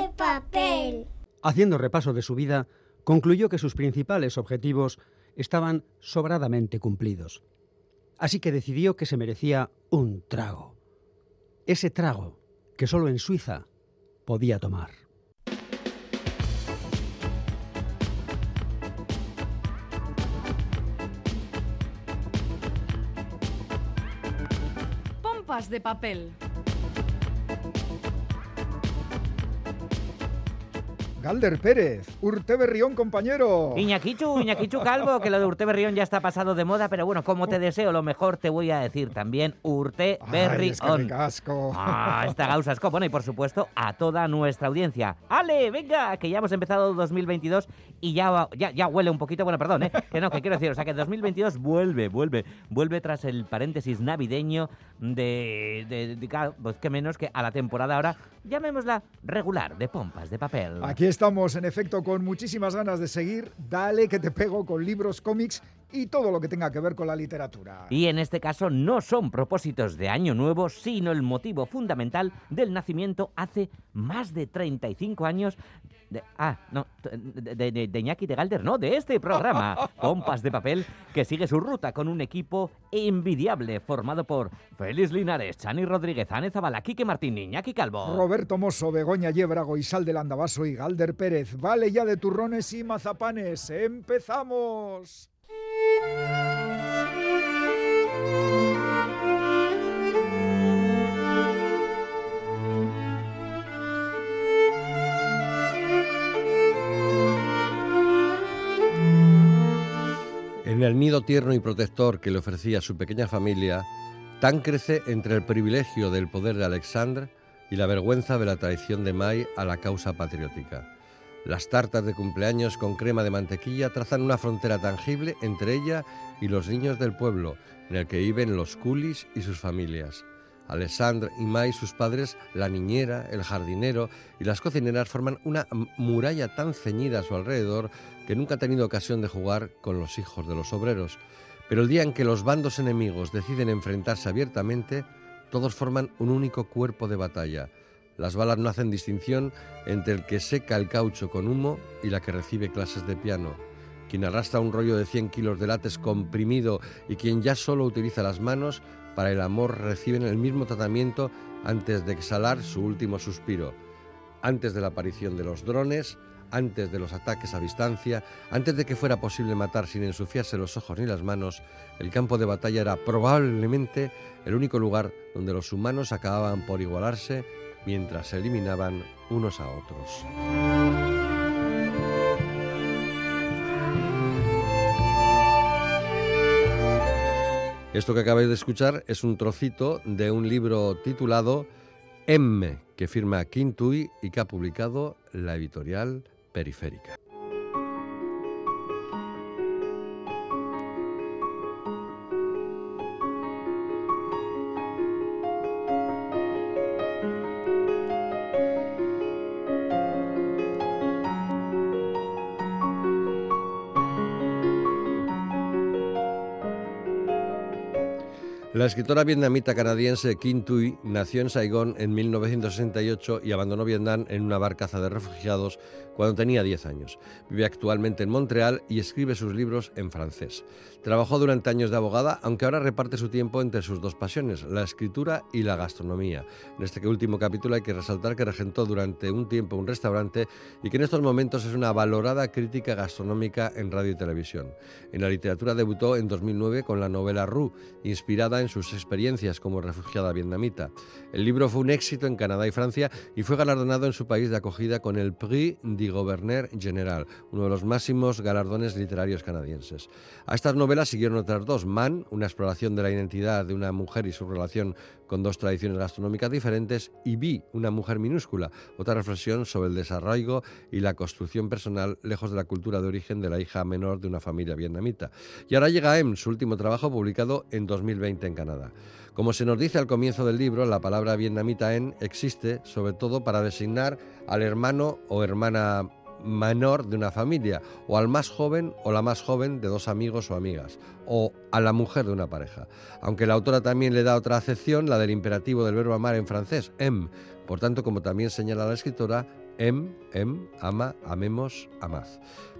de papel. Haciendo repaso de su vida, concluyó que sus principales objetivos estaban sobradamente cumplidos. Así que decidió que se merecía un trago. Ese trago que solo en Suiza podía tomar. Pompas de papel. Galder Pérez, Urte Berrión, compañero. Iñaquichu, Iñaquichu Calvo, que lo de Urte Berrión ya está pasado de moda, pero bueno, como te deseo lo mejor, te voy a decir también Urte Ay, es que ricasco. Ah, esta gausa es bueno, y por supuesto a toda nuestra audiencia. ¡Ale, venga! Que ya hemos empezado 2022 y ya, ya, ya huele un poquito, bueno, perdón, ¿eh? Que no, que quiero decir, o sea que 2022 vuelve, vuelve, vuelve tras el paréntesis navideño de, de, de- pues que menos que a la temporada ahora, llamémosla regular, de pompas de papel. Aquí estamos, en efecto, con muchísimas ganas de seguir. Dale que te pego con libros, cómics y todo lo que tenga que ver con la literatura. Y en este caso no son propósitos de año nuevo, sino el motivo fundamental del nacimiento hace más de 35 años. De, ah, no, de, de, de- de Iñaki de Galder, no, de este programa, Pompas de Papel, que sigue su ruta con un equipo envidiable formado por Félix Linares, Chani Rodríguez, Ane Zabala, Quique Martín, Iñaki Calvo. Roberto Mosso, Begoña Yébrago, Isal del Andabaso y Galder Pérez. Vale ya de turrones y mazapanes. ¡Empezamos! En el nido tierno y protector que le ofrecía su pequeña familia, Tan crece entre el privilegio del poder de Alexandre y la vergüenza de la traición de May a la causa patriótica. Las tartas de cumpleaños con crema de mantequilla trazan una frontera tangible entre ella y los niños del pueblo, en el que viven los coolies y sus familias. Alexandre y May, sus padres, la niñera, el jardinero y las cocineras forman una muralla tan ceñida a su alrededor que nunca ha tenido ocasión de jugar con los hijos de los obreros. Pero el día en que los bandos enemigos deciden enfrentarse abiertamente, todos forman un único cuerpo de batalla. Las balas no hacen distinción entre el que seca el caucho con humo y la que recibe clases de piano. Quien arrastra un rollo de 100 kilos de látex comprimido y quien ya solo utiliza las manos para el amor reciben el mismo tratamiento antes de exhalar su último suspiro. Antes de la aparición de los drones, antes de los ataques a distancia, antes de que fuera posible matar sin ensuciarse los ojos ni las manos, el campo de batalla era probablemente el único lugar donde los humanos acababan por igualarse mientras se eliminaban unos a otros. Esto que acabáis de escuchar es un trocito de un libro titulado M, que firma Quintui y que ha publicado la editorial Periférica. Escritora vietnamita canadiense Kim Thuy nació en Saigón en 1968 y abandonó Vietnam en una barcaza de refugiados cuando tenía 10 años. Vive actualmente en Montreal y escribe sus libros en francés. Trabajó durante años de abogada, aunque ahora reparte su tiempo entre sus dos pasiones, la escritura y la gastronomía. En este último capítulo hay que resaltar que regentó durante un tiempo un restaurante y que en estos momentos es una valorada crítica gastronómica en radio y televisión. En la literatura debutó en 2009 con la novela Ru, inspirada en sus experiencias como refugiada vietnamita. El libro fue un éxito en Canadá y Francia y fue galardonado en su país de acogida con el Prix Gouverneur General, uno de los máximos galardones literarios canadienses. A estas novelas siguieron otras dos, Man, una exploración de la identidad de una mujer y su relación con dos tradiciones gastronómicas diferentes, y Vi, una mujer minúscula, otra reflexión sobre el desarraigo y la construcción personal lejos de la cultura de origen de la hija menor de una familia vietnamita. Y ahora llega M, su último trabajo publicado en 2020 en Canadá. Como se nos dice al comienzo del libro, la palabra vietnamita en existe sobre todo para designar al hermano o hermana menor de una familia, o al más joven o la más joven de dos amigos o amigas, o a la mujer de una pareja. Aunque la autora también le da otra acepción, la del imperativo del verbo amar en francés, aime. Por tanto, como también señala la escritora, Em, em, ama, amemos, amad.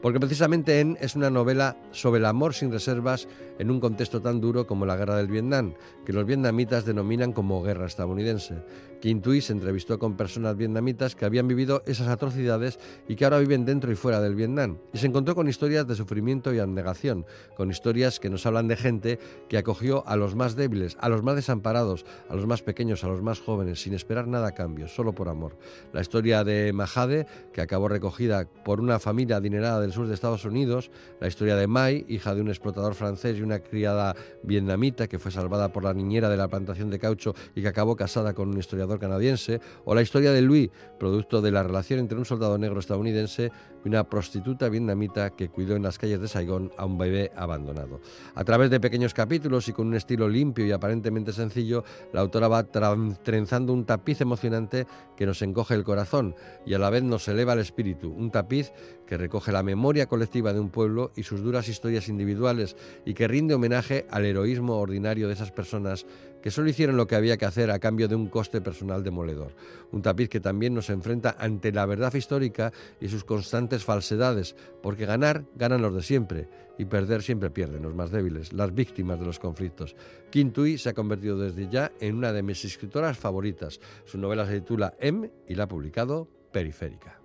Porque precisamente En es una novela sobre el amor sin reservas en un contexto tan duro como la guerra del Vietnam, que los vietnamitas denominan como guerra estadounidense. Quintui se entrevistó con personas vietnamitas que habían vivido esas atrocidades y que ahora viven dentro y fuera del Vietnam. Y se encontró con historias de sufrimiento y abnegación, con historias que nos hablan de gente que acogió a los más débiles, a los más desamparados, a los más pequeños, a los más jóvenes, sin esperar nada a cambio, solo por amor. La historia de Mahade, que acabó recogida por una familia adinerada del sur de Estados Unidos, la historia de Mai, hija de un explotador francés y una criada vietnamita que fue salvada por la niñera de la plantación de caucho y que acabó casada con un historiador canadiense, o la historia de Louis, producto de la relación entre un soldado negro estadounidense y una prostituta vietnamita que cuidó en las calles de Saigón a un bebé abandonado. A través de pequeños capítulos y con un estilo limpio y aparentemente sencillo, la autora va trenzando un tapiz emocionante que nos encoge el corazón y a la vez nos eleva el espíritu, un tapiz que recoge la memoria colectiva de un pueblo y sus duras historias individuales y que rinde homenaje al heroísmo ordinario de esas personas que solo hicieron lo que había que hacer a cambio de un coste personal demoledor. Un tapiz que también nos enfrenta ante la verdad histórica y sus constantes falsedades, porque ganar, ganan los de siempre, y perder siempre pierden los más débiles, las víctimas de los conflictos. Quintui se ha convertido desde ya en una de mis escritoras favoritas. Su novela se titula M y la ha publicado Periférica.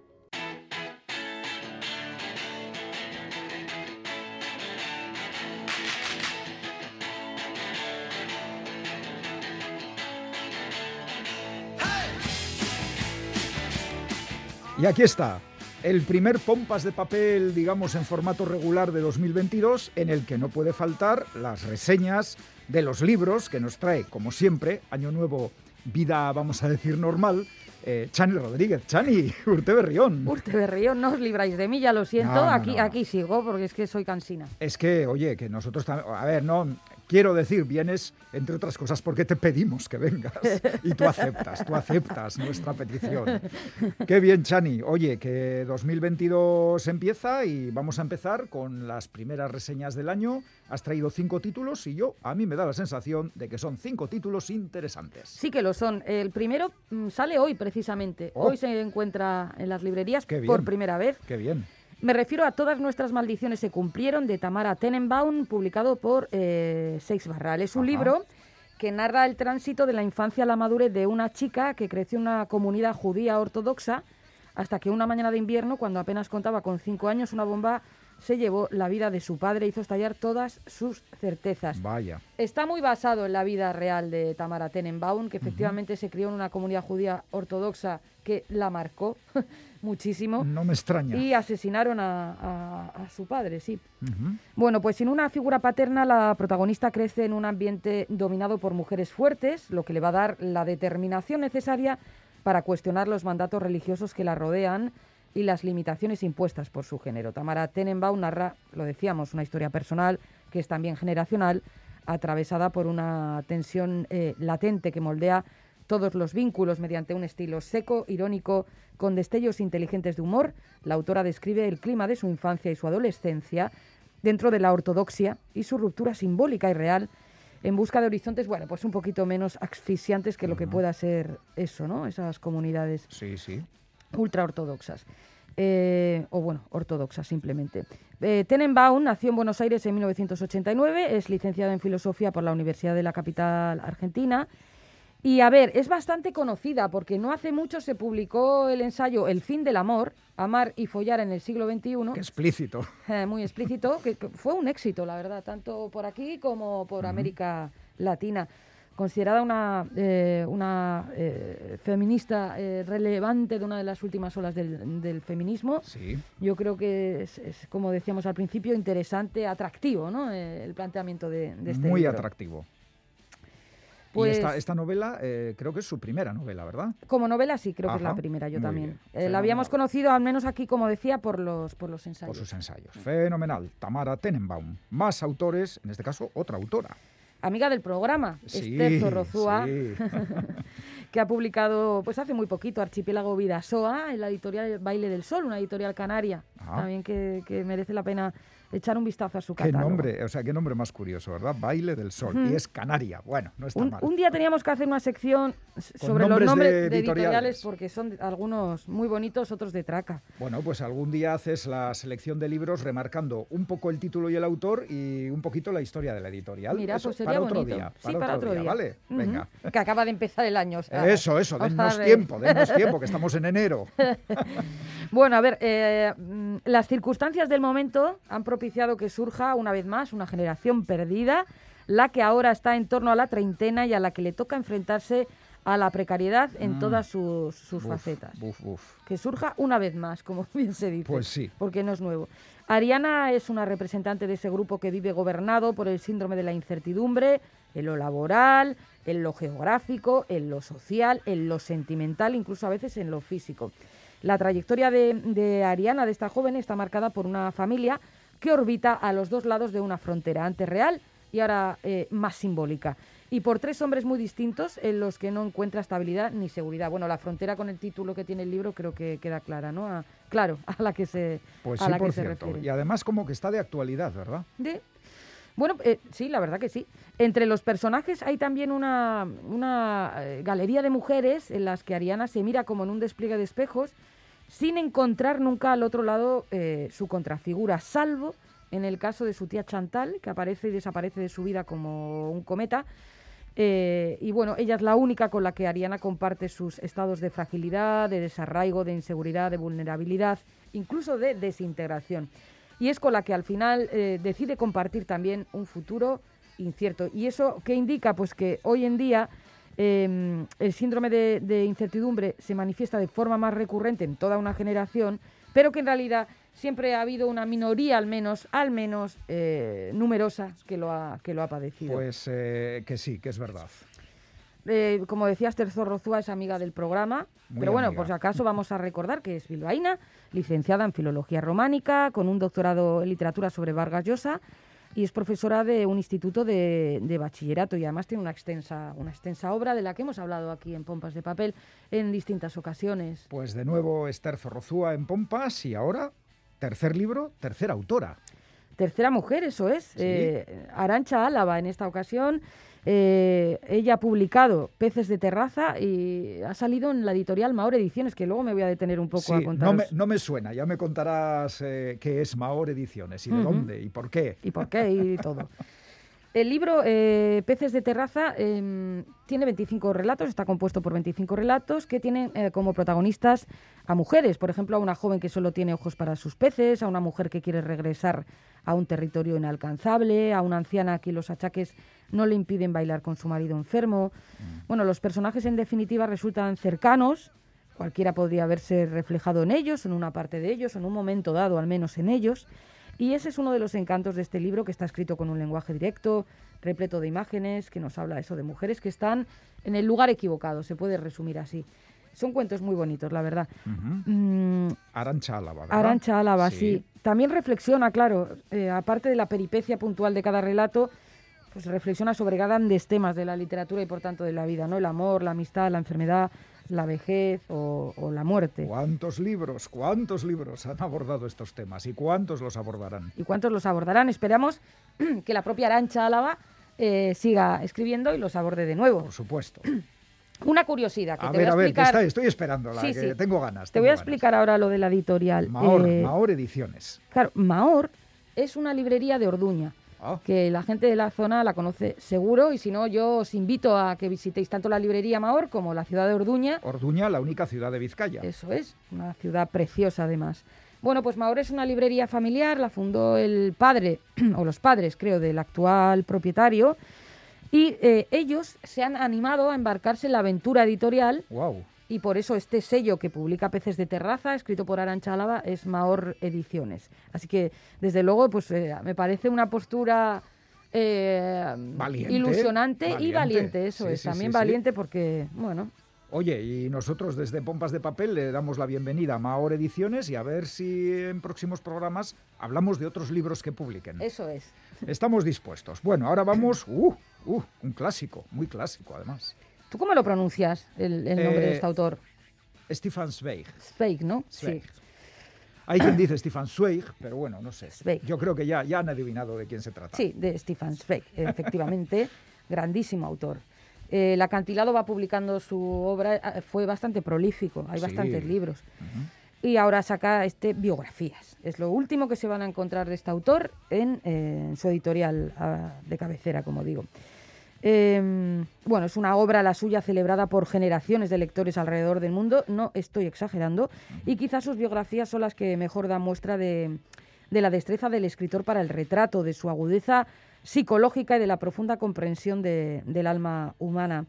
Y aquí está, el primer pompas de papel, digamos, en formato regular de 2022, en el que no puede faltar las reseñas de los libros que nos trae, como siempre, Año Nuevo, vida, vamos a decir, normal, eh, Chani Rodríguez. Chani, Urte Berrión. Urte Berrión, no os libráis de mí, ya lo siento. No, no, aquí, no. aquí sigo porque es que soy cansina. Es que, oye, que nosotros también. A ver, no. Quiero decir, vienes, entre otras cosas, porque te pedimos que vengas. Y tú aceptas, tú aceptas nuestra petición. Qué bien, Chani. Oye, que 2022 empieza y vamos a empezar con las primeras reseñas del año. Has traído cinco títulos y yo, a mí me da la sensación de que son cinco títulos interesantes. Sí que lo son. El primero mm, sale hoy, precisamente. Oh. Hoy se encuentra en las librerías por primera vez. Qué bien. Me refiero a Todas nuestras maldiciones se cumplieron de Tamara Tenenbaum, publicado por eh, Seix Barral. Es un Ajá. libro que narra el tránsito de la infancia a la madurez de una chica que creció en una comunidad judía ortodoxa hasta que una mañana de invierno, cuando apenas contaba con cinco años, una bomba se llevó la vida de su padre e hizo estallar todas sus certezas. Vaya. Está muy basado en la vida real de Tamara Tenenbaum, que efectivamente se crió en una comunidad judía ortodoxa que la marcó muchísimo. No me extraña. Y asesinaron a, a- a su padre, sí. Bueno, pues sin una figura paterna, la protagonista crece en un ambiente dominado por mujeres fuertes, lo que le va a dar la determinación necesaria para cuestionar los mandatos religiosos que la rodean y las limitaciones impuestas por su género. Tamara Tenenbaum narra, lo decíamos, una historia personal que es también generacional, atravesada por una tensión eh, latente que moldea todos los vínculos mediante un estilo seco, irónico, con destellos inteligentes de humor. La autora describe el clima de su infancia y su adolescencia dentro de la ortodoxia y su ruptura simbólica y real en busca de horizontes, bueno, pues un poquito menos asfixiantes que lo que pueda ser eso, ¿no? Esas comunidades Sí, sí. ultraortodoxas. Eh, o bueno, ortodoxas simplemente. Eh, Tenenbaum nació en Buenos Aires en 1989, es licenciada en filosofía por la Universidad de la capital argentina. Y a ver, es bastante conocida porque no hace mucho se publicó el ensayo El fin del amor, amar y follar en el siglo XXI. Qué explícito. Eh, muy explícito, que, que fue un éxito, la verdad, tanto por aquí como por América Latina. Considerada una, eh, una eh, feminista eh, relevante de una de las últimas olas del, del feminismo, Sí. yo creo que es, es, como decíamos al principio, interesante, atractivo, ¿no? Eh, el planteamiento de, de este Muy libro. atractivo. Pues- y esta, esta novela eh, creo que es su primera novela, ¿verdad? Como novela sí, creo que es la primera, yo también. Eh, la habíamos conocido, al menos aquí, como decía, por los, por los ensayos. Por sus ensayos. Fenomenal. Tamara Tenenbaum. Más autores, en este caso otra autora. Amiga del programa, Sí, Esther Zorrozúa, sí. que ha publicado pues hace muy poquito Archipiélago Vidasoa en la editorial Baile del Sol, una editorial canaria, también que, que merece la pena echar un vistazo a su Qué catálogo. nombre, o sea, qué nombre más curioso, ¿verdad? Baile del Sol. Y es Canaria. Bueno, no está Un, mal. un día teníamos que hacer una sección sobre los nombres de de, editoriales. editoriales. porque son algunos muy bonitos, otros de traca. Bueno, pues algún día haces la selección de libros remarcando un poco el título y el autor y un poquito la historia de la editorial. Mira, Eso, pues sería para otro día. sí, para otro día. ¿vale? Venga. Que acaba de empezar el año. o sea, Eso, eso, dennos tiempo, dennos tiempo, que estamos en enero. Bueno, a ver, eh, mm, las circunstancias del momento han propiciado que surja una vez más una generación perdida, la que ahora está en torno a la treintena y a la que le toca enfrentarse a la precariedad en Mm. todas sus, sus facetas. Que surja una vez más, como bien se dice. Pues sí. Porque no es nuevo. Ariana es una representante de ese grupo que vive gobernado por el síndrome de la incertidumbre en lo laboral, en lo geográfico, en lo social, en lo sentimental, incluso a veces en lo físico. La trayectoria de, de Ariana, de esta joven, está marcada por una familia que orbita a los dos lados de una frontera, antes real y ahora eh, más simbólica. Y por tres hombres muy distintos en los que no encuentra estabilidad ni seguridad. Bueno, la frontera con el título que tiene el libro creo que queda clara, ¿no? A- claro, a la que se, Pues a sí, la que por se cierto. refiere. Y además como que está de actualidad, ¿verdad? De- Bueno, eh, sí, la verdad que sí. Entre los personajes hay también una, una eh, galería de mujeres en las que Ariana se mira como en un despliegue de espejos sin encontrar nunca al otro lado eh, su contrafigura, salvo en el caso de su tía Chantal, que aparece y desaparece de su vida como un cometa. Eh, y bueno, ella es la única con la que Ariana comparte sus estados de fragilidad, de desarraigo, de inseguridad, de vulnerabilidad, incluso de desintegración. Y es con la que al final eh, decide compartir también un futuro incierto. ¿Y eso qué indica? Pues que hoy en día eh, el síndrome de, de incertidumbre se manifiesta de forma más recurrente en toda una generación, pero que en realidad siempre ha habido una minoría al menos, al menos eh, numerosa que lo ha, que lo ha padecido. Pues eh, que sí, que es verdad. Eh, como decía Esther Zorrozúa, es amiga del programa. Muy pero bueno, amiga. por si acaso vamos a recordar que es bilbaína, licenciada en Filología Románica, con un doctorado en Literatura sobre Vargas Llosa y es profesora de un instituto de, de bachillerato y además tiene una extensa, una extensa obra de la que hemos hablado aquí en Pompas de Papel en distintas ocasiones. Pues de nuevo Esther Zorrozúa en Pompas y ahora tercer libro, tercera autora. Tercera mujer, eso es. Sí. Eh, Arancha Álava en esta ocasión. Eh, ella ha publicado Peces de Terraza y ha salido en la editorial Maor Ediciones, que luego me voy a detener un poco Sí, a no contaros. me, no me suena, ya me contarás eh, qué es Maor Ediciones y de dónde y por qué. y por qué y todo. El libro eh, Peces de Terraza em, tiene 25 relatos, está compuesto por 25 relatos que tienen eh, como protagonistas a mujeres, por ejemplo, a una joven que solo tiene ojos para sus peces, a una mujer que quiere regresar a un territorio inalcanzable, a una anciana a quien los achaques no le impiden bailar con su marido enfermo. Bueno, los personajes en definitiva resultan cercanos, cualquiera podría verse reflejado en ellos, en una parte de ellos, en un momento dado al menos en ellos. Y ese es uno de los encantos de este libro, que está escrito con un lenguaje directo, repleto de imágenes, que nos habla eso de mujeres que están en el lugar equivocado, se puede resumir así. Son cuentos muy bonitos, la verdad. Mm, Arancha Álava, ¿verdad? Arancha Álava, sí. También reflexiona, claro, eh, aparte de la peripecia puntual de cada relato, pues reflexiona sobre grandes temas de la literatura y por tanto de la vida, ¿no? El amor, la amistad, la enfermedad, la vejez o, o la muerte. ¿Cuántos libros, cuántos libros han abordado estos temas y cuántos los abordarán? ¿Y cuántos los abordarán? Esperamos que la propia Arancha Álava eh, siga escribiendo y los aborde de nuevo. Por supuesto. Una curiosidad que A te ver, voy a a ver, que explicar. está- estoy esperándola, Sí, que sí. tengo ganas. Te voy a ganas. explicar ahora lo de la editorial. Mahor, Eh, Mahor Ediciones. Claro, Mahor es una librería de Orduña. Ah, que la gente de la zona la conoce seguro y si no yo os invito a que visitéis tanto la librería Mahor como la ciudad de Orduña. Orduña, la única ciudad de Vizcaya. Eso es, una ciudad preciosa además. Bueno, pues Mahor es una librería familiar, la fundó el padre, o los padres creo, del actual propietario, y eh, ellos se han animado a embarcarse en la aventura editorial Wow. Y por eso este sello que publica Peces de Terraza, escrito por Arancha Álava, es Mahor Ediciones. Así que, desde luego, pues eh, me parece una postura eh, Valiente, ilusionante y valiente. eso Sí, es. sí, También sí, valiente porque, bueno, Oye, y nosotros desde Pompas de Papel le damos la bienvenida a Mahor Ediciones y a ver si en próximos programas hablamos de otros libros que publiquen. eso es. Estamos dispuestos. Bueno, ahora vamos... Uh, uh, un clásico, muy clásico además. ¿Tú cómo lo pronuncias, el, el nombre de Eh, este autor? Stefan Zweig. Zweig, ¿no? Zweig. Sí. Hay quien dice Stefan Zweig, pero bueno, no sé. Zweig. Yo creo que ya, ya han adivinado de quién se trata. Sí, de Stefan Zweig, efectivamente, grandísimo autor. Eh, el acantilado va publicando su obra, eh, fue bastante prolífico, hay Sí. bastantes libros. Y ahora saca este biografías. Es lo último que se van a encontrar de este autor en, eh, en su editorial ah, de cabecera, como digo. Eh, bueno, es una obra la suya celebrada por generaciones de lectores alrededor del mundo, no estoy exagerando, y quizás sus biografías son las que mejor dan muestra de, de la destreza del escritor para el retrato, de su agudeza psicológica y de la profunda comprensión de- del alma humana.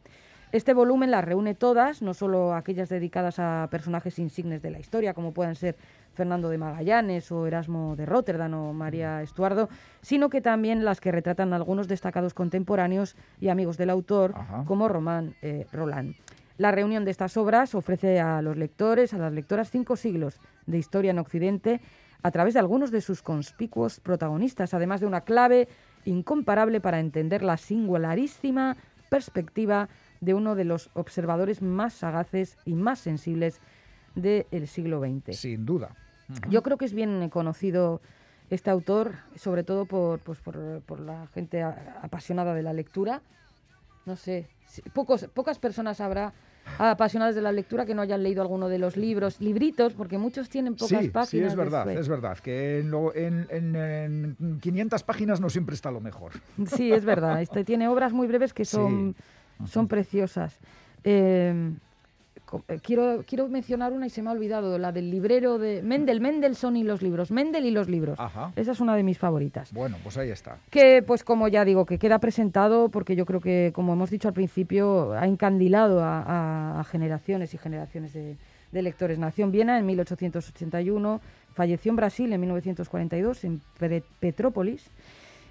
Este volumen las reúne todas, no solo aquellas dedicadas a personajes insignes de la historia, como puedan ser Fernando de Magallanes o Erasmo de Rotterdam o María Estuardo, sino que también las que retratan algunos destacados contemporáneos y amigos del autor, Ajá. como Román eh, Roland. La reunión de estas obras ofrece a los lectores, a las lectoras, cinco siglos de historia en Occidente a través de algunos de sus conspicuos protagonistas, además de una clave incomparable para entender la singularísima perspectiva de uno de los observadores más sagaces y más sensibles del siglo XX. Sin duda. Yo creo que es bien conocido este autor, sobre todo por, pues, por, por la gente a- apasionada de la lectura. No sé, pocos, pocas personas habrá apasionadas de la lectura que no hayan leído alguno de los libros, libritos, porque muchos tienen pocas Sí, páginas. sí, es verdad, es verdad. Que en, lo- en- en- en 500 páginas no siempre está lo mejor. Sí, es verdad. Este tiene obras muy breves que son, son preciosas. Eh, quiero, quiero mencionar una y se me ha olvidado, la del librero de Mendel, Mendelssohn y los libros, Mendel y los libros. Ajá. Esa es una de mis favoritas. Bueno, pues ahí está. Que, pues como ya digo, que queda presentado porque yo creo que, como hemos dicho al principio, ha encandilado a, a- a generaciones y generaciones de, de lectores. Nació en Viena en 1881, falleció en Brasil en 1942, en Petrópolis.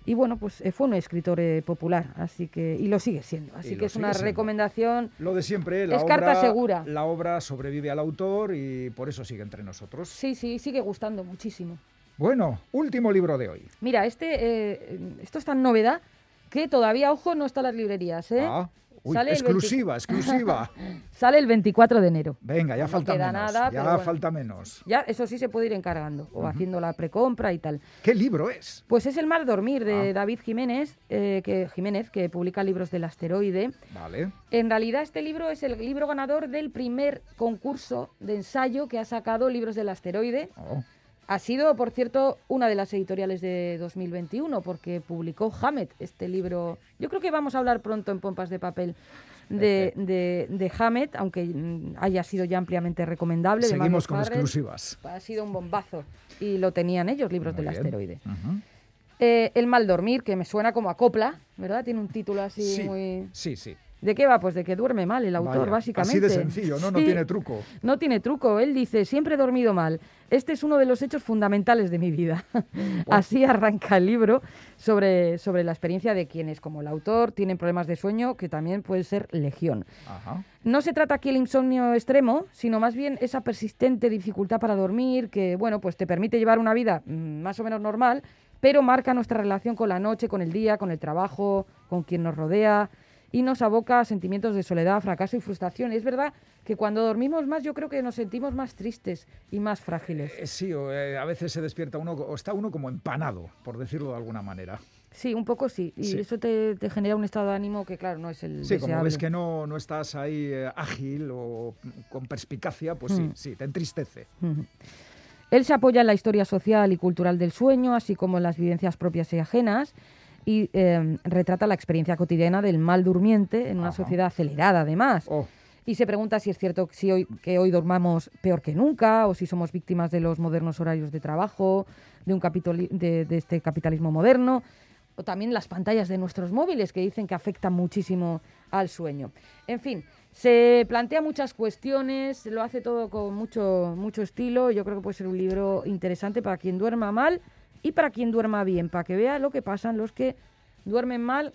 Y bueno, pues eh, fue un escritor eh, popular, así que y lo sigue siendo. Así Y que es una siendo. recomendación. Lo de siempre, la Es obra, carta segura. La obra sobrevive al autor y por eso sigue entre nosotros. Sí, sí, sigue gustando muchísimo. Bueno, último libro de hoy. Mira, este, eh, esto es tan novedad que todavía, ojo, no está en las librerías. ¿eh? Ah, uy, exclusiva, exclusiva. Sale el 24 de enero. Venga, ya No falta queda menos. nada, ya bueno. falta menos. Ya, eso sí se puede ir encargando o haciendo la precompra y tal. ¿Qué libro es? Pues es El mal dormir de Ah. David Jiménez, eh, que, Jiménez, que publica libros del asteroide. Vale. En realidad este libro es el libro ganador del primer concurso de ensayo que ha sacado Libros del Asteroide. Oh, Ha sido, por cierto, una de las editoriales de 2021 porque publicó Hammett, este libro. Yo creo que vamos a hablar pronto en Pompas de Papel de, de, de Hammett, aunque mm, haya sido ya ampliamente recomendable. de Seguimos Magnus con Farrell. exclusivas. Ha sido un bombazo y lo tenían ellos, Libros Muy del bien. Asteroide. Eh, el mal dormir, que me suena como a copla, ¿verdad? Tiene un título así Sí, muy... sí, sí. ¿De qué va? Pues de que duerme mal el autor, Vaya, básicamente. Así de sencillo, ¿no? No Sí, tiene truco. No tiene truco. Él dice, siempre he dormido mal. Este es uno de los hechos fundamentales de mi vida. Así arranca el libro sobre, sobre la experiencia de quienes, como el autor, tienen problemas de sueño, que también puede ser legión. Ajá. No se trata aquí el insomnio extremo, sino más bien esa persistente dificultad para dormir que, bueno, pues te permite llevar una vida mm, más o menos normal, pero marca nuestra relación con la noche, con el día, con el trabajo, con quien nos rodea y nos aboca a sentimientos de soledad, fracaso y frustración. Y es verdad que cuando dormimos más yo creo que nos sentimos más tristes y más frágiles. Eh, sí, o, eh, a veces se despierta uno, o está uno como empanado, por decirlo de alguna manera. Sí, un poco sí. Y Sí. eso te, te genera un estado de ánimo que, claro, no es el Sí, como deseable. ves que no, no estás ahí eh, ágil o con perspicacia, pues sí, Mm. sí, te entristece. Él se apoya en la historia social y cultural del sueño, así como en las vivencias propias y ajenas, y eh, retrata la experiencia cotidiana del mal durmiente en una Ajá. sociedad acelerada, además. Oh, Y se pregunta si es cierto que, si hoy, que hoy dormamos peor que nunca, o si somos víctimas de los modernos horarios de trabajo, de, un de, de este capitalismo moderno, o también las pantallas de nuestros móviles, que dicen que afectan muchísimo al sueño. En fin, se plantea muchas cuestiones, lo hace todo con mucho, mucho estilo. Yo creo que puede ser un libro interesante para quien duerma mal y para quien duerma bien, para que vea lo que pasan los que duermen mal.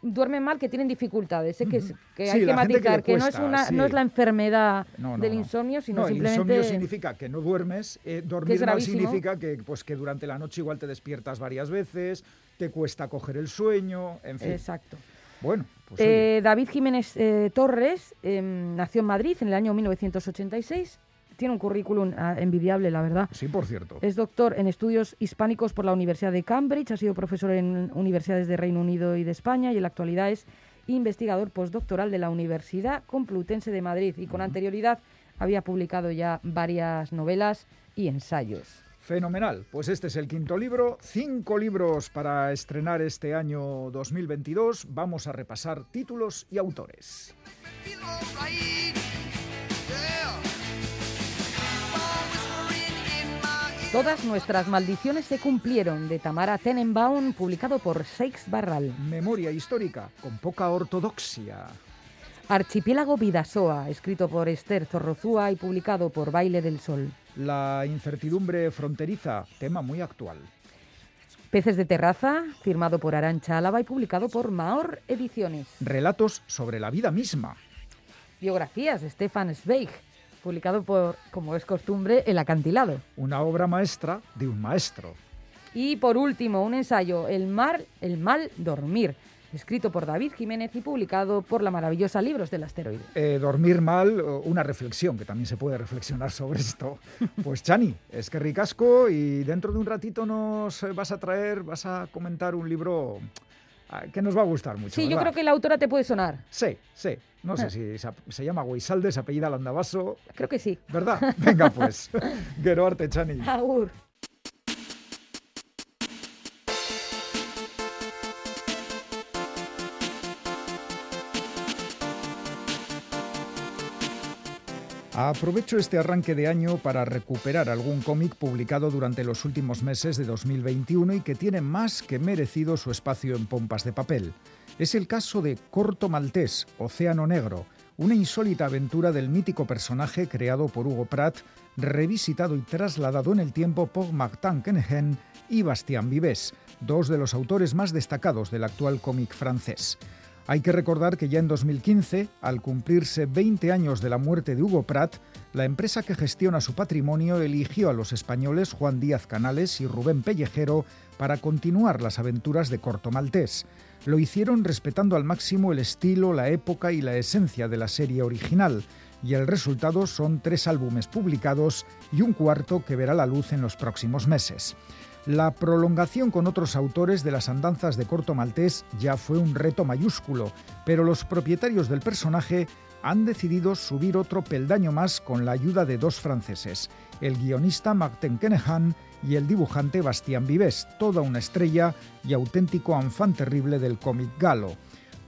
Duermen mal, que tienen dificultades, ¿eh? que, es- que Sí, hay que matizar, que, no, es una, sí. no es la enfermedad no, no, del insomnio, sino No, el simplemente... insomnio significa que no duermes. eh, dormir mal significa que, pues, que durante la noche igual te despiertas varias veces, te cuesta coger el sueño, en fin. Exacto. Bueno, pues Eh, David Jiménez eh, Torres em, nació en Madrid en el año 1986, tiene un currículum ah, envidiable, la verdad. Sí, por cierto. Es doctor en estudios hispánicos por la Universidad de Cambridge, ha sido profesor en universidades de Reino Unido y de España y en la actualidad es investigador postdoctoral de la Universidad Complutense de Madrid y con anterioridad había publicado ya varias novelas y ensayos. Fenomenal. Pues este es el quinto libro. Cinco libros para estrenar este año 2022. Vamos a repasar títulos y autores. Todas nuestras maldiciones se cumplieron, de Tamara Tenenbaum, publicado por Seix Barral. Memoria histórica, con poca ortodoxia. Archipiélago Vidasoa, escrito por Esther Zorrozúa y publicado por Baile del Sol. La incertidumbre fronteriza, tema muy actual. Peces de terraza, firmado por Arancha Álava y publicado por Maor Ediciones. Relatos sobre la vida misma. Biografías de Stefan Zweig, publicado por, como es costumbre, El Acantilado. Una obra maestra de un maestro. Y por último, un ensayo, El, mar, el mal dormir, escrito por David Jiménez y publicado por la maravillosa Libros del Asteroide. Eh, dormir mal, una reflexión, que también se puede reflexionar sobre esto. Pues Chani, es que ricasco y dentro de un ratito nos vas a traer, vas a comentar un libro que nos va a gustar mucho. Sí, yo creo que la autora te puede sonar. Sí, sí. No sé si se, llama Guisalde, se apellida Landavaso. Creo que sí. ¿Verdad? Venga pues. Gero arte, Chani. Agur. Aprovecho este arranque de año para recuperar algún cómic publicado durante los últimos meses de 2021 y que tiene más que merecido su espacio en pompas de papel. Es el caso de Corto Maltés, Océano Negro, una insólita aventura del mítico personaje creado por Hugo Pratt, revisitado y trasladado en el tiempo por Martin Kenehen y Bastien Vives, dos de los autores más destacados del actual cómic francés. Hay que recordar que ya en 2015, al cumplirse 20 años de la muerte de Hugo Pratt, la empresa que gestiona su patrimonio eligió a los españoles Juan Díaz Canales y Rubén Pellejero para continuar las aventuras de Corto Maltés. Lo hicieron respetando al máximo el estilo, la época y la esencia de la serie original, y el resultado son tres álbumes publicados y un cuarto que verá la luz en los próximos meses. La prolongación con otros autores de las andanzas de Corto Maltés ya fue un reto mayúsculo, pero los propietarios del personaje han decidido subir otro peldaño más con la ayuda de dos franceses, el guionista Martin Kenehan y el dibujante Bastien Vives, toda una estrella y auténtico enfant terrible del cómic galo.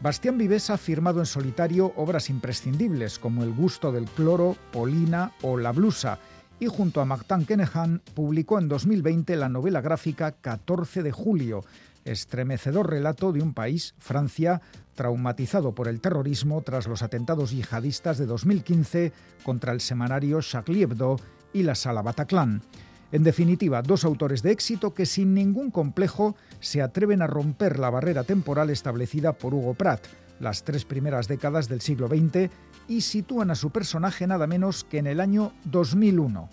Bastien Vives ha firmado en solitario obras imprescindibles como El gusto del cloro, Polina o La blusa, y junto a Martin Kenehan publicó en 2020 la novela gráfica 14 de julio, estremecedor relato de un país, Francia, traumatizado por el terrorismo tras los atentados yihadistas de 2015 contra el semanario Charlie y la Sala Bataclan. En definitiva, dos autores de éxito que sin ningún complejo se atreven a romper la barrera temporal establecida por Hugo Pratt, las tres primeras décadas del siglo XX y sitúan a su personaje nada menos que en el año 2001.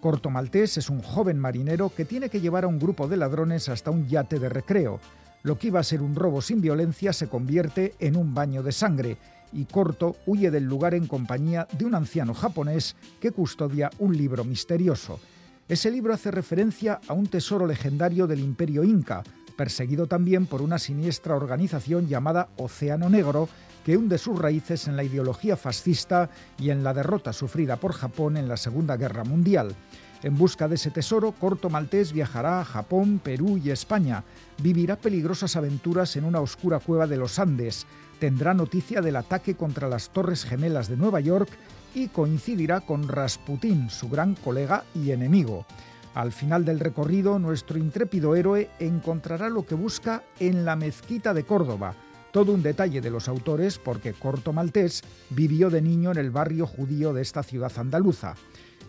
Corto Maltés es un joven marinero que tiene que llevar a un grupo de ladrones hasta un yate de recreo. Lo que iba a ser un robo sin violencia se convierte en un baño de sangre y Corto huye del lugar en compañía de un anciano japonés que custodia un libro misterioso. Ese libro hace referencia a un tesoro legendario del imperio inca, perseguido también por una siniestra organización llamada Océano Negro, que hunde sus raíces en la ideología fascista y en la derrota sufrida por Japón en la Segunda Guerra Mundial. En busca de ese tesoro, Corto Maltés viajará a Japón, Perú y España. Vivirá peligrosas aventuras en una oscura cueva de los Andes. Tendrá noticia del ataque contra las Torres Gemelas de Nueva York y coincidirá con Rasputín, su gran colega y enemigo. Al final del recorrido, nuestro intrépido héroe encontrará lo que busca en la mezquita de Córdoba. Todo un detalle de los autores porque Corto Maltés vivió de niño en el barrio judío de esta ciudad andaluza.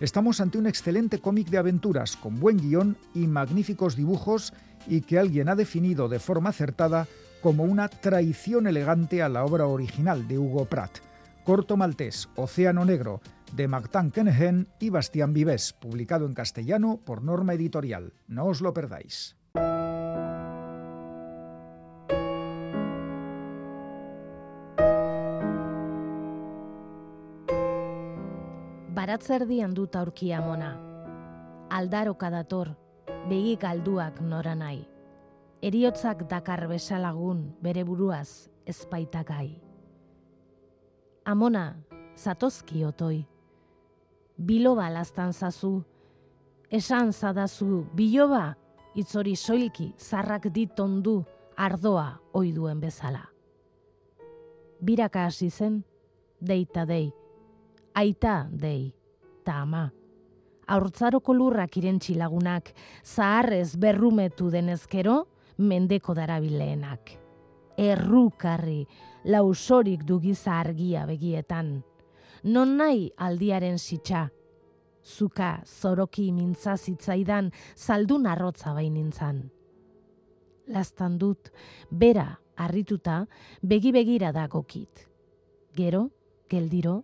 Estamos ante un excelente cómic de aventuras con buen guion y magníficos dibujos y que alguien ha definido de forma acertada como una traición elegante a la obra original de Hugo Pratt. Corto Maltés, Océano Negro, de Martin Kenehen y Bastián Vives, publicado en castellano por Norma Editorial. No os lo perdáis. Baratzerdian dut aurkia mona. Aldaroka dator, begi galduak nora nahi. Eriotzak dakar besalagun bere buruaz ezpaitakai. Amona, zatozki otoi. Biloba lastan zazu, esan zadazu biloba, itzori soilki zarrak ditondu ardoa oiduen bezala. Biraka hasi zen, deita dei, aita dei, ta ama. Aurtzaroko lurrak irentxi lagunak, zaharrez berrumetu denezkero, mendeko darabileenak. Errukarri, lausorik dugiza argia begietan. Non nahi aldiaren sitxa, zuka zoroki mintza zitzaidan zaldun arrotza bainintzan. Lastan dut, bera, harrituta, begi begira da gokit. Gero, geldiro,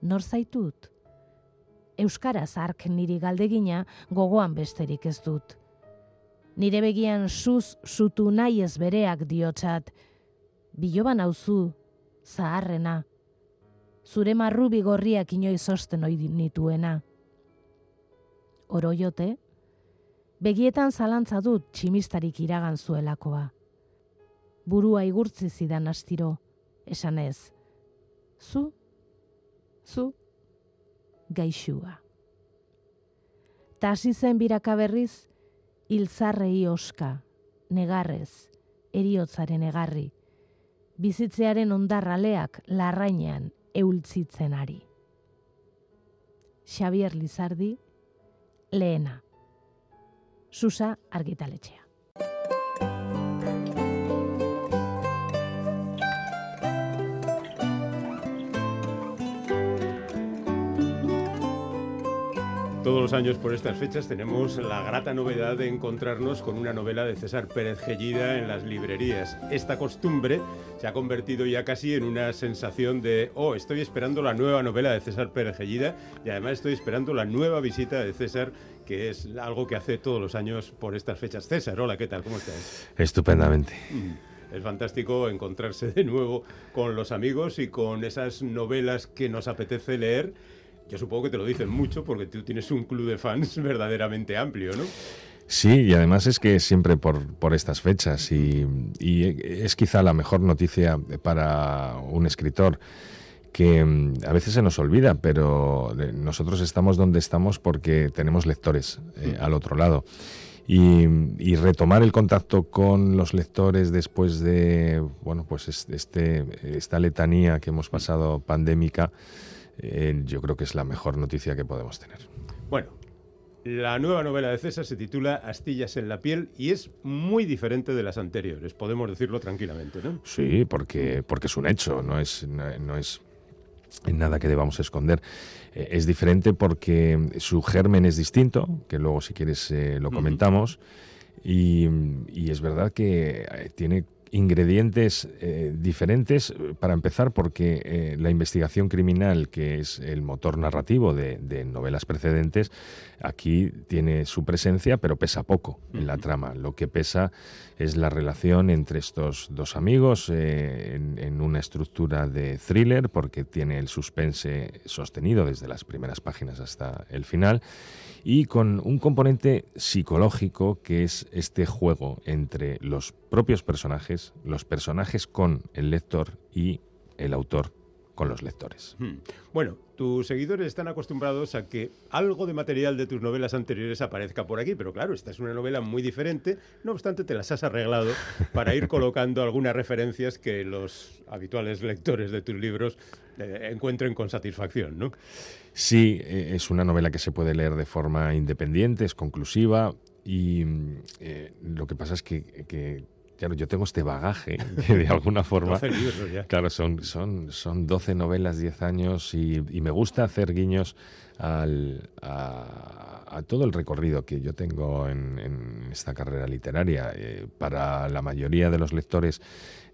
nor zaitut? Euskaraz ark niri galdegina gogoan besterik ez dut. Nire begian suz zutu nahi ez bereak diotsat, biloban auzu, zaharrena, zure marrubi gorriak inoiz osten oi nituena. Oroiote, begietan zalantza dut tximistarik iragan zuelakoa. Burua igurtzi zidan astiro, esan ez. Zu, zu, gaixua. Ta hasi zen biraka berriz, hilzarrei oska, negarrez, eriotzaren egarri, bizitzearen ondarraleak larrainean eultzitzen ari. Xavier Lizardi, lehena. Susa argitaletxea. Todos los años por estas fechas tenemos la grata novedad de encontrarnos con una novela de César Pérez Gellida en las librerías. Esta costumbre se ha convertido ya casi en una sensación de, oh, estoy esperando la nueva novela de César Pérez Gellida y además estoy esperando la nueva visita de César, que es algo que hace todos los años por estas fechas. César, hola, ¿qué tal? ¿Cómo estás? Estupendamente. Mm, Es fantástico encontrarse de nuevo con los amigos y con esas novelas que nos apetece leer. Yo supongo que te lo dicen mucho porque tú tienes un club de fans verdaderamente amplio, ¿no? Sí, y además es que siempre por, por estas fechas y, y es quizá la mejor noticia para un escritor que mm, a veces se nos olvida, pero eh, nosotros estamos donde estamos porque tenemos lectores eh, al otro lado. Y, y retomar el contacto con los lectores después de, bueno, pues es- este, esta letanía que hemos pasado pandémica, eh, yo creo que es la mejor noticia que podemos tener. Bueno, la nueva novela de César se titula Astillas en la piel y es muy diferente de las anteriores, podemos decirlo tranquilamente, ¿no? Sí, porque, porque es un hecho, no es, no, no es nada que debamos esconder. Eh, es diferente porque su germen es distinto, que luego si quieres eh, lo comentamos, y, y es verdad que eh, tiene ingredientes eh, diferentes, para empezar porque eh, la investigación criminal, que es el motor narrativo de, de novelas precedentes, aquí tiene su presencia, pero pesa poco en la trama. Lo que pesa es la relación entre estos dos amigos eh, en, en una estructura de thriller, porque tiene el suspense sostenido desde las primeras páginas hasta el final, y con un componente psicológico que es este juego entre los propios personajes, los personajes con el lector y el autor con los lectores. Hmm. Bueno, tus seguidores están acostumbrados a que algo de material de tus novelas anteriores aparezca por aquí, pero claro, esta es una novela muy diferente, no obstante te las has arreglado para ir colocando algunas referencias que los habituales lectores de tus libros eh, encuentren con satisfacción, ¿no? Sí, eh, es una novela que se puede leer de forma independiente, es conclusiva y mm, eh, lo que pasa es que, que, claro, yo tengo este bagaje que de alguna forma... 12 libros ya. Claro, son, son, son 12 novelas, 10 años y, y me gusta hacer guiños al, a, a todo el recorrido que yo tengo en, en esta carrera literaria. Eh, para la mayoría de los lectores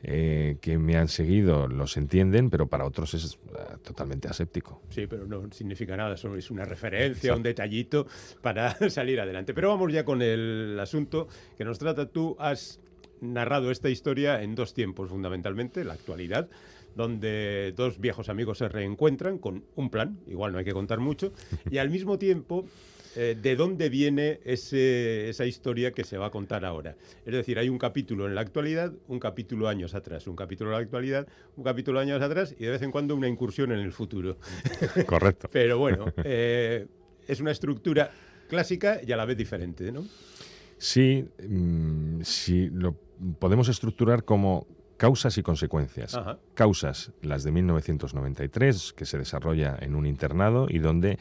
eh, que me han seguido los entienden, pero para otros es eh, totalmente aséptico. Sí, pero no significa nada, solo es una referencia, Exacto. un detallito para salir adelante. Pero vamos ya con el asunto que nos trata. Tú has narrado esta historia en dos tiempos, fundamentalmente, la actualidad, donde dos viejos amigos se reencuentran con un plan, igual no hay que contar mucho, y al mismo tiempo eh, de dónde viene ese- esa historia que se va a contar ahora. Es decir, hay un capítulo en la actualidad, un capítulo años atrás, un capítulo en la actualidad, un capítulo años atrás y de vez en cuando una incursión en el futuro. Correcto. Pero bueno, eh, es una estructura clásica y a la vez diferente, ¿no? Sí, mm, sí, lo podemos estructurar como causas y consecuencias. Ajá. Causas, las de 1993, que se desarrolla en un internado y donde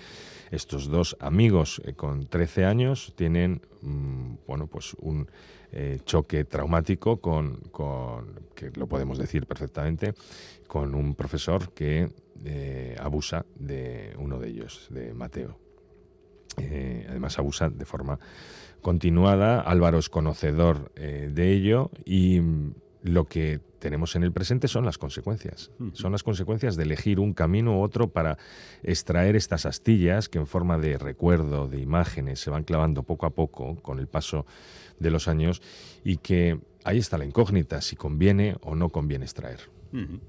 estos dos amigos eh, con 13 años tienen, mm, bueno, pues un eh, choque traumático con, con, que lo podemos decir perfectamente, con un profesor que eh, abusa de uno de ellos, de Mateo. Eh, además abusa de forma continuada. Álvaro es conocedor eh, de ello y mm, lo que tenemos en el presente son las consecuencias. Son las consecuencias de elegir un camino u otro para extraer estas astillas que en forma de recuerdo, de imágenes, se van clavando poco a poco con el paso de los años y que ahí está la incógnita, si conviene o no conviene extraer.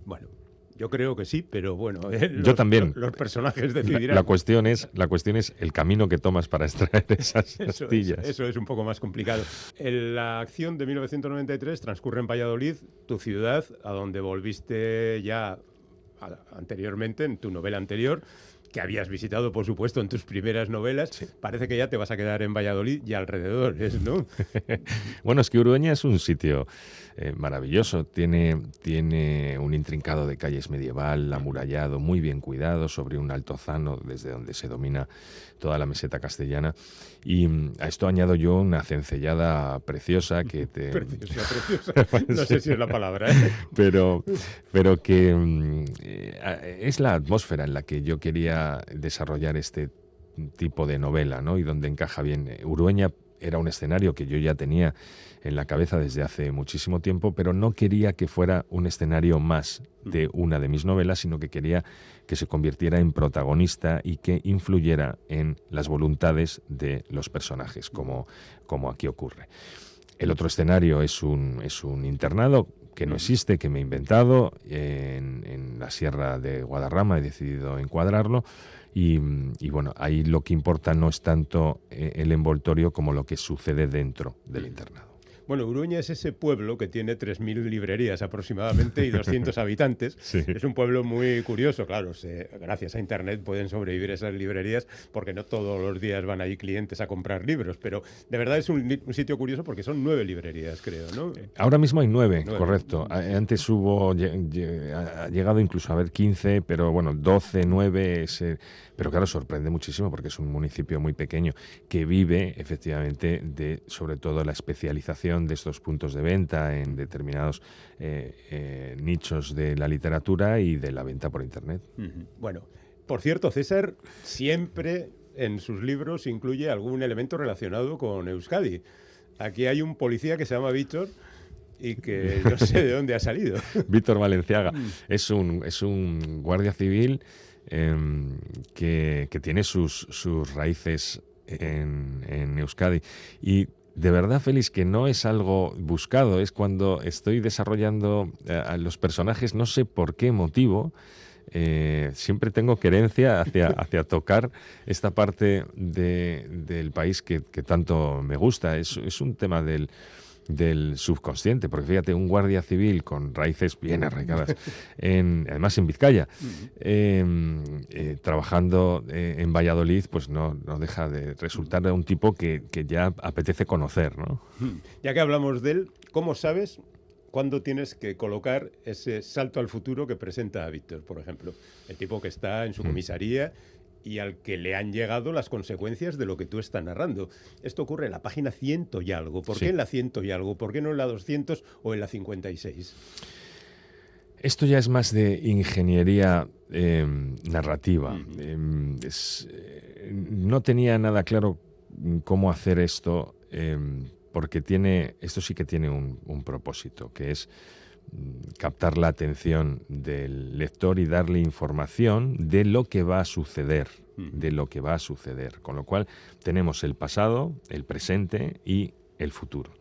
Bueno, yo creo que sí, pero bueno, eh, Yo los- también. Los personajes La, decidirán. la cuestión es, la cuestión es el camino que tomas para extraer esas Eso astillas. es, eso es un poco más complicado. En la acción de 1993 transcurre en Valladolid, tu ciudad, a donde volviste ya a- anteriormente, en tu novela anterior, que habías visitado, por supuesto, en tus primeras novelas. Parece que ya te vas a quedar en Valladolid y alrededores, ¿no? Bueno, es que Urueña es un sitio eh, maravilloso. Tiene, tiene un intrincado de calles medieval, amurallado, muy bien cuidado, sobre un altozano desde donde se domina toda la meseta castellana. Y mm, a esto añado yo una cencellada preciosa que te... Preciosa, preciosa. No sé si es la palabra. ¿eh? pero, pero que mm, eh, es la atmósfera en la que yo quería desarrollar este tipo de novela, ¿no? Y donde encaja bien. Eh, Urueña era un escenario que yo ya tenía en la cabeza desde hace muchísimo tiempo, pero no quería que fuera un escenario más de una de mis novelas, sino que quería que se convirtiera en protagonista y que influyera en las voluntades de los personajes, como, como aquí ocurre. El otro escenario es un, es un internado que no existe, que me he inventado en, en la Sierra de Guadarrama, he decidido encuadrarlo. Y, y bueno, ahí lo que importa no es tanto eh, el envoltorio como lo que sucede dentro del internado. Bueno, Uruña es ese pueblo que tiene 3.000 librerías aproximadamente y 200 habitantes. Sí. Es un pueblo muy curioso, claro. se- gracias a Internet pueden sobrevivir esas librerías porque no todos los días van ahí clientes a comprar libros. Pero de verdad es un, sitio curioso porque son nueve librerías, creo, ¿no? Ahora mismo hay nueve, Nueve. correcto. Antes hubo, ha llegado incluso a haber 15, pero bueno, 12, 9. ese- pero claro, sorprende muchísimo porque es un municipio muy pequeño que vive efectivamente de, sobre todo, la especialización de estos puntos de venta en determinados eh, eh, nichos de la literatura y de la venta por Internet. Bueno, por cierto, César siempre en sus libros incluye algún elemento relacionado con Euskadi. Aquí hay un policía que se llama Víctor y que no sé de dónde ha salido. Víctor Valenciaga es un, es un guardia civil em, que, que tiene sus, sus raíces en, en Euskadi. Y de verdad, Félix, que no es algo buscado, es cuando estoy desarrollando eh, a los personajes, no sé por qué motivo. eh, siempre tengo querencia hacia, hacia tocar esta parte de- del país que, que tanto me gusta. Es, es un tema del, del subconsciente, porque fíjate, un guardia civil con raíces bien arraigadas, en, además en Vizcaya, eh, eh, trabajando eh, en Valladolid, pues no, no deja de resultar un tipo que, que ya apetece conocer, ¿no? Ya que hablamos de él, ¿cómo sabes cuándo tienes que colocar ese salto al futuro que presenta a Víctor, por ejemplo? El tipo que está en su comisaría y al que le han llegado las consecuencias de lo que tú estás narrando. Esto ocurre en la página ciento y algo. ¿Por Sí. qué en la ciento y algo? ¿Por qué no en la 200 o en la 56? Esto ya es más de ingeniería eh, narrativa. Ujú. Eh, es, eh, no tenía nada claro cómo hacer esto, eh, porque tiene, esto sí que tiene un, un propósito, que es captar la atención del lector y darle información de lo que va a suceder, de lo que va a suceder. Con lo cual tenemos el pasado, el presente y el futuro.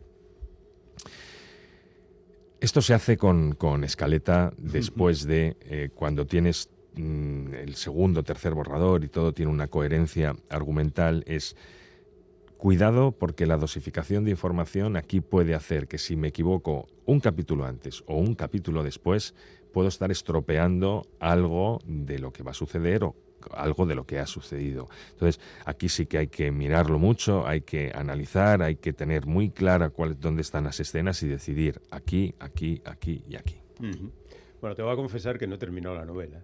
Esto se hace con, con escaleta después de eh, cuando tienes mm, el segundo, tercer borrador y todo tiene una coherencia argumental, es cuidado porque la dosificación de información aquí puede hacer que si me equivoco un capítulo antes o un capítulo después, puedo estar estropeando algo de lo que va a suceder o algo de lo que ha sucedido. Entonces, aquí sí que hay que mirarlo mucho, hay que analizar, hay que tener muy clara cuál, dónde están las escenas y decidir aquí, aquí, aquí y aquí. Bueno, te voy a confesar que no he terminado la novela.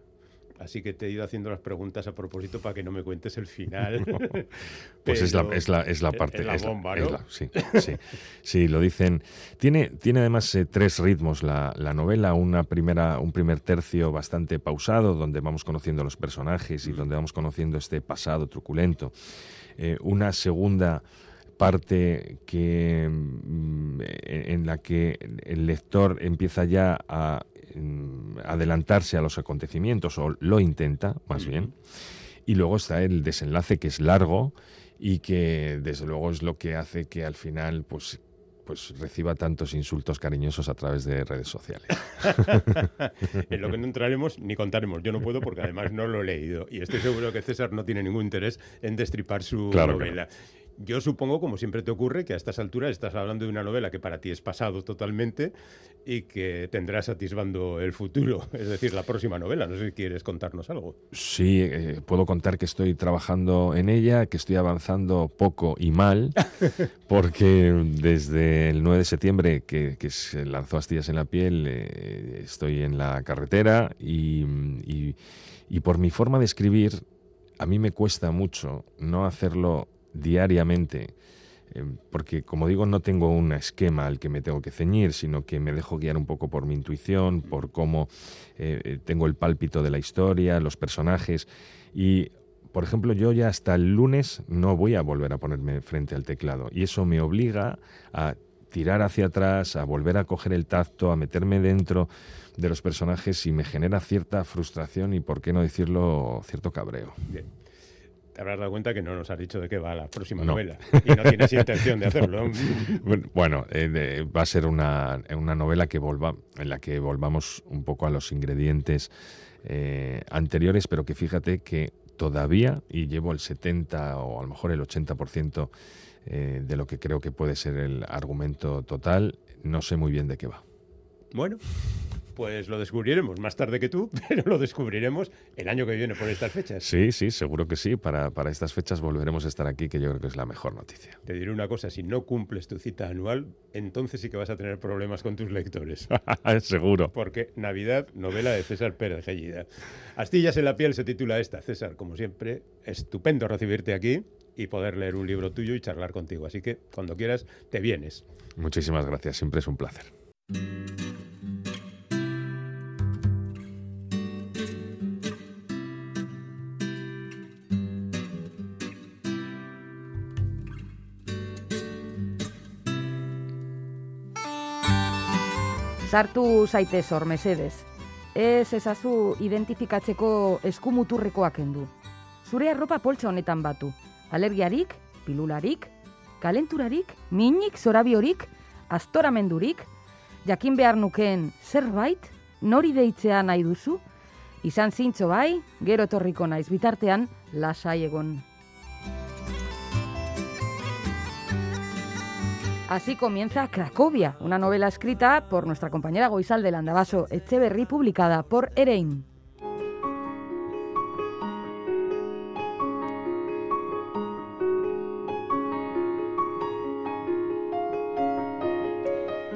Así que te he ido haciendo las preguntas a propósito para que no me cuentes el final. Pues es la, es la, es la parte. es la es bomba, ¿no? sí, sí, sí, lo dicen. Tiene, tiene además eh, tres ritmos la, la novela. Una primera, un primer tercio bastante pausado, donde vamos conociendo los personajes y donde vamos conociendo este pasado truculento. Eh, una segunda parte que mm, en la que el lector empieza ya a mm, adelantarse a los acontecimientos o lo intenta más bien y luego está el desenlace que es largo y que desde luego es lo que hace que al final pues pues reciba tantos insultos cariñosos a través de redes sociales. en lo que no entraremos ni contaremos. Yo no puedo porque además no lo he leído. Y estoy seguro que César no tiene ningún interés en destripar su Claro novela. Yo supongo, como siempre te ocurre, que a estas alturas estás hablando de una novela que para ti es pasado totalmente y que tendrás atisbando el futuro, es decir, la próxima novela. No sé si quieres contarnos algo. Sí, eh, puedo contar que estoy trabajando en ella, que estoy avanzando poco y mal, porque desde el 9 de septiembre que, que se lanzó Astillas en la piel, eh, estoy en la carretera y, y- y por mi forma de escribir, a mí me cuesta mucho no hacerlo diariamente. eh, Porque, como digo, no tengo un esquema al que me tengo que ceñir, sino que me dejo guiar un poco por mi intuición, por cómo eh, eh, tengo el pálpito de la historia, los personajes. Y, por ejemplo, yo ya hasta el lunes no voy a volver a ponerme frente al teclado. Y eso me obliga a tirar hacia atrás, a volver a coger el tacto, a meterme dentro de los personajes y me genera cierta frustración y, por qué no decirlo, cierto cabreo. Bien. Te habrás dado cuenta que no nos has dicho de qué va la próxima No. novela y no tienes intención de hacerlo. Bueno, eh, de- va a ser una, una novela que volva, en la que volvamos un poco a los ingredientes eh, anteriores, pero que fíjate que todavía, y llevo el 70 o a lo mejor el 80% eh, de lo que creo que puede ser el argumento total, no sé muy bien de qué va. Bueno, pues lo descubriremos más tarde que tú, pero lo descubriremos el año que viene por estas fechas. Sí, sí, seguro que sí. Para, para estas fechas volveremos a estar aquí, que yo creo que es la mejor noticia. Te diré una cosa, si no cumples tu cita anual, entonces sí que vas a tener problemas con tus lectores. seguro. Porque Navidad, novela de César Pérez Gellida. Astillas en la piel se titula esta. César, como siempre, estupendo recibirte aquí y poder leer un libro tuyo y charlar contigo. Así que cuando quieras, te vienes. Muchísimas gracias, siempre es un placer. Sartu zaitez hor, mesedez. Ez ezazu identifikatzeko eskumuturrekoak kendu. Zure arropa poltsa honetan batu. Alergiarik, pilularik, kalenturarik, minik, zorabiorik, astoramendurik, jakin behar nukeen zerbait, nori deitzea nahi duzu, izan zintzo bai, gero etorriko naiz bitartean, lasai egon. Así comienza Cracovia, una novela escrita por nuestra compañera Goizal de Landavaso Echeverry, publicada por Erein.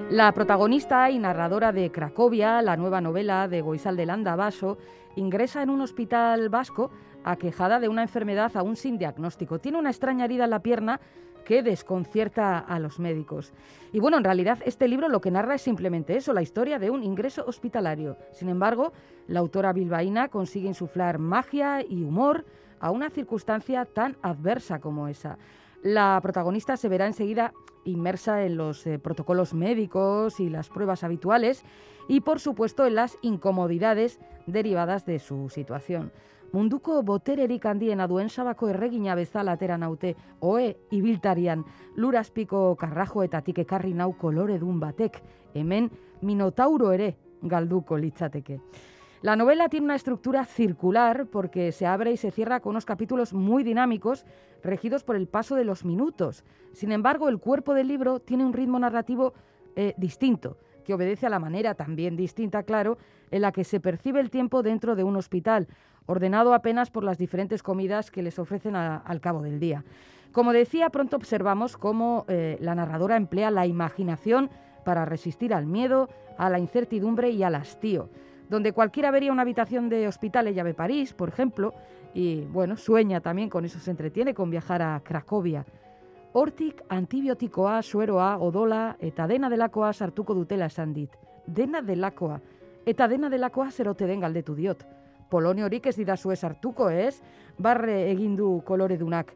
La protagonista y narradora de Cracovia, la nueva novela de Goizal de Landavaso, ingresa en un hospital vasco aquejada de una enfermedad aún sin diagnóstico. Tiene una extraña herida en la pierna que desconcierta a los médicos. Y bueno, en realidad este libro lo que narra es simplemente eso, la historia de un ingreso hospitalario. Sin embargo, la autora bilbaína consigue insuflar magia y humor a una circunstancia tan adversa como esa. La protagonista se verá enseguida inmersa en los eh, protocolos médicos y las pruebas habituales y, por supuesto, en las incomodidades derivadas de su situación. Munduko botererik handiena duen sabako erregina bezala atera naute, oe ibiltarian, lurazpiko karrajoetatik ekarri nau koloredun batek, hemen minotauro ere galduko litzateke. La novela tiene una estructura circular porque se abre y se cierra con unos capítulos muy dinámicos, regidos por el paso de los minutos. Sin embargo, el cuerpo del libro tiene un ritmo narrativo eh, distinto, que obedece a la manera también distinta, claro, en la que se percibe el tiempo dentro de un hospital, ordenado apenas por las diferentes comidas que les ofrecen al cabo del día. Como decía, pronto observamos cómo eh, la narradora emplea la imaginación para resistir al miedo, a la incertidumbre y al hastío donde cualquiera vería una habitación de hospital, ella ve París, por ejemplo, y bueno, sueña también, con eso se entretiene, con viajar a Cracovia. Hortik antibiotikoa, sueroa, odola eta dena delakoa sartuko dutela esan dit. Dena delakoa. Eta dena delakoa zerote den galdetu diot. Polonio horik ez didazue sartuko, ez? Barre egin du koloredunak.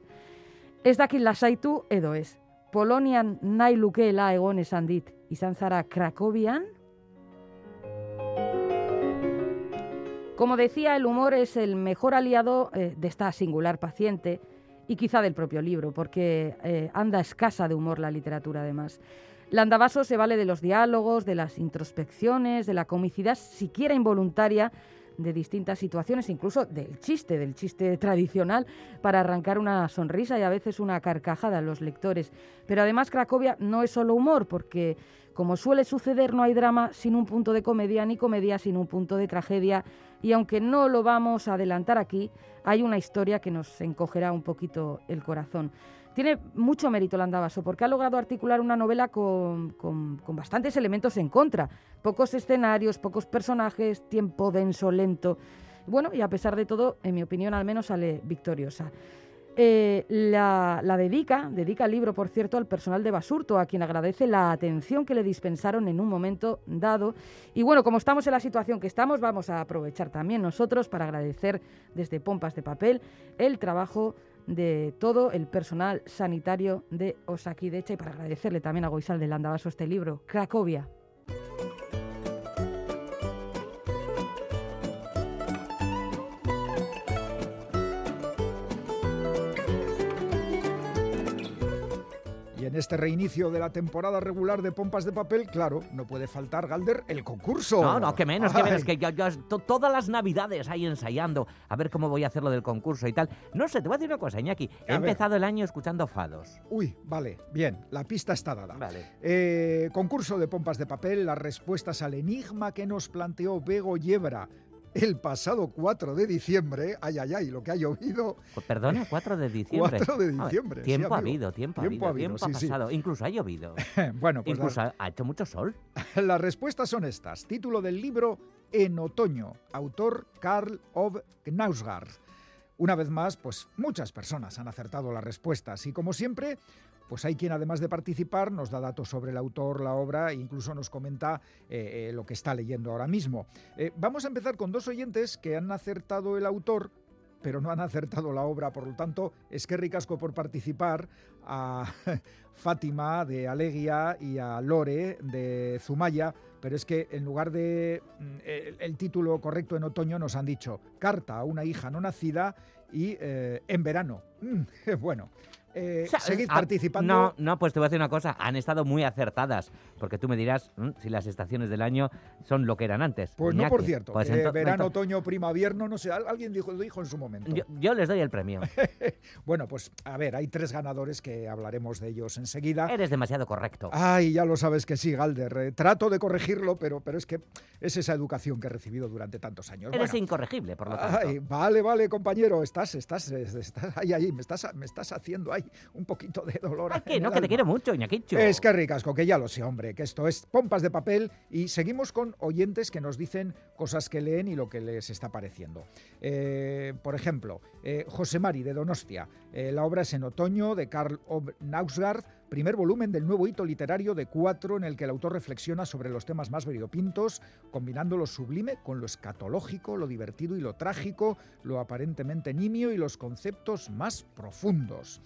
Ez dakit lasaitu edo ez. Polonian nahi lukeela egon esan dit. Izan zara Krakovian, Como decía, el humor es el mejor aliado eh, de esta singular paciente y quizá del propio libro, porque eh, anda escasa de humor la literatura además. Landavaso se vale de los diálogos, de las introspecciones, de la comicidad siquiera involuntaria de distintas situaciones, incluso del chiste, del chiste tradicional, para arrancar una sonrisa y a veces una carcajada a los lectores. Pero además Cracovia no es solo humor, porque como suele suceder, no hay drama sin un punto de comedia, ni comedia sin un punto de tragedia, y aunque no lo vamos a adelantar aquí, hay una historia que nos encogerá un poquito el corazón. Tiene mucho mérito Landavaso porque ha logrado articular una novela con, con, bastantes elementos en contra. Pocos escenarios, pocos personajes, tiempo denso, lento. Bueno, y a pesar de todo, en mi opinión al menos sale victoriosa. Eh, la, dedica, dedica el libro, por cierto, al personal de Basurto, a quien agradece la atención que le dispensaron en un momento dado. Y bueno, como estamos en la situación que estamos, vamos a aprovechar también nosotros para agradecer desde Pompas de Papel el trabajo de todo el personal sanitario de Osakidecha y para agradecerle también a Goizal de Landavaso este libro, Cracovia. En este reinicio de la temporada regular de Pompas de Papel, claro, no puede faltar, Galder, el concurso. No, no, que menos, que menos, que yo, todas las navidades ahí ensayando a ver cómo voy a hacerlo del concurso y tal. No sé, te voy a decir una cosa, Iñaki. He empezado el año escuchando fados. Uy, vale, bien, la pista está dada. Vale. Eh, concurso de Pompas de Papel, las respuestas al enigma que nos planteó Bego Yebra el pasado 4 de diciembre, ay, ay, ay, lo que ha llovido. Pues perdona, 4 de diciembre. 4 de diciembre. tiempo ha habido, tiempo, ha habido, tiempo ha pasado. Incluso ha llovido. bueno, pues Incluso ha hecho mucho sol. Las respuestas son estas. Título del libro En otoño, autor Karl Ov Knausgaard. Una vez más, pues muchas personas han acertado las respuestas y como siempre, pues hay quien además de participar nos da datos sobre el autor, la obra e incluso nos comenta eh, eh, lo que está leyendo ahora mismo. Eh, vamos a empezar con dos oyentes que han acertado el autor, pero no han acertado la obra, por lo tanto, es que ricasco por participar a Fátima de Alegia y a Lore de Zumaya, pero es que en lugar de mm, el, título correcto en otoño nos han dicho Carta a una hija no nacida y en verano. Mm, bueno, eh, seguid ah, participando. No, no, pues te voy a decir una cosa, han estado muy acertadas, porque tú me dirás mm, si las estaciones del año son lo que eran antes. Pues no, por cierto, pues eh, verano, otoño, primavera, no sé, alguien dijo, lo dijo en su momento. Yo, les doy el premio. bueno, pues a ver, hay tres ganadores que hablaremos de ellos enseguida. Eres demasiado correcto. Ay, ya lo sabes que sí, Galder. Eh, trato de corregirlo, pero, pero es que es esa educación que he recibido durante tantos años. Eres incorregible, por lo tanto. Ay, vale, vale, compañero, estás, estás, estás ahí, ahí, me estás, me estás haciendo ahí un poquito de dolor. ¿A que no, que te quiero mucho, Iñaquicho. Es que ricasco, que ya lo sé, hombre, que esto es pompas de papel y seguimos con oyentes que nos dicen cosas que leen y lo que les está pareciendo. Eh, por ejemplo, eh, José Mari de Donostia, eh, la obra es en otoño de Karl Ov Nausgaard, primer volumen del nuevo hito literario de cuatro en el que el autor reflexiona sobre los temas más variopintos, combinando lo sublime con lo escatológico, lo divertido y lo trágico, lo aparentemente nimio y los conceptos más profundos.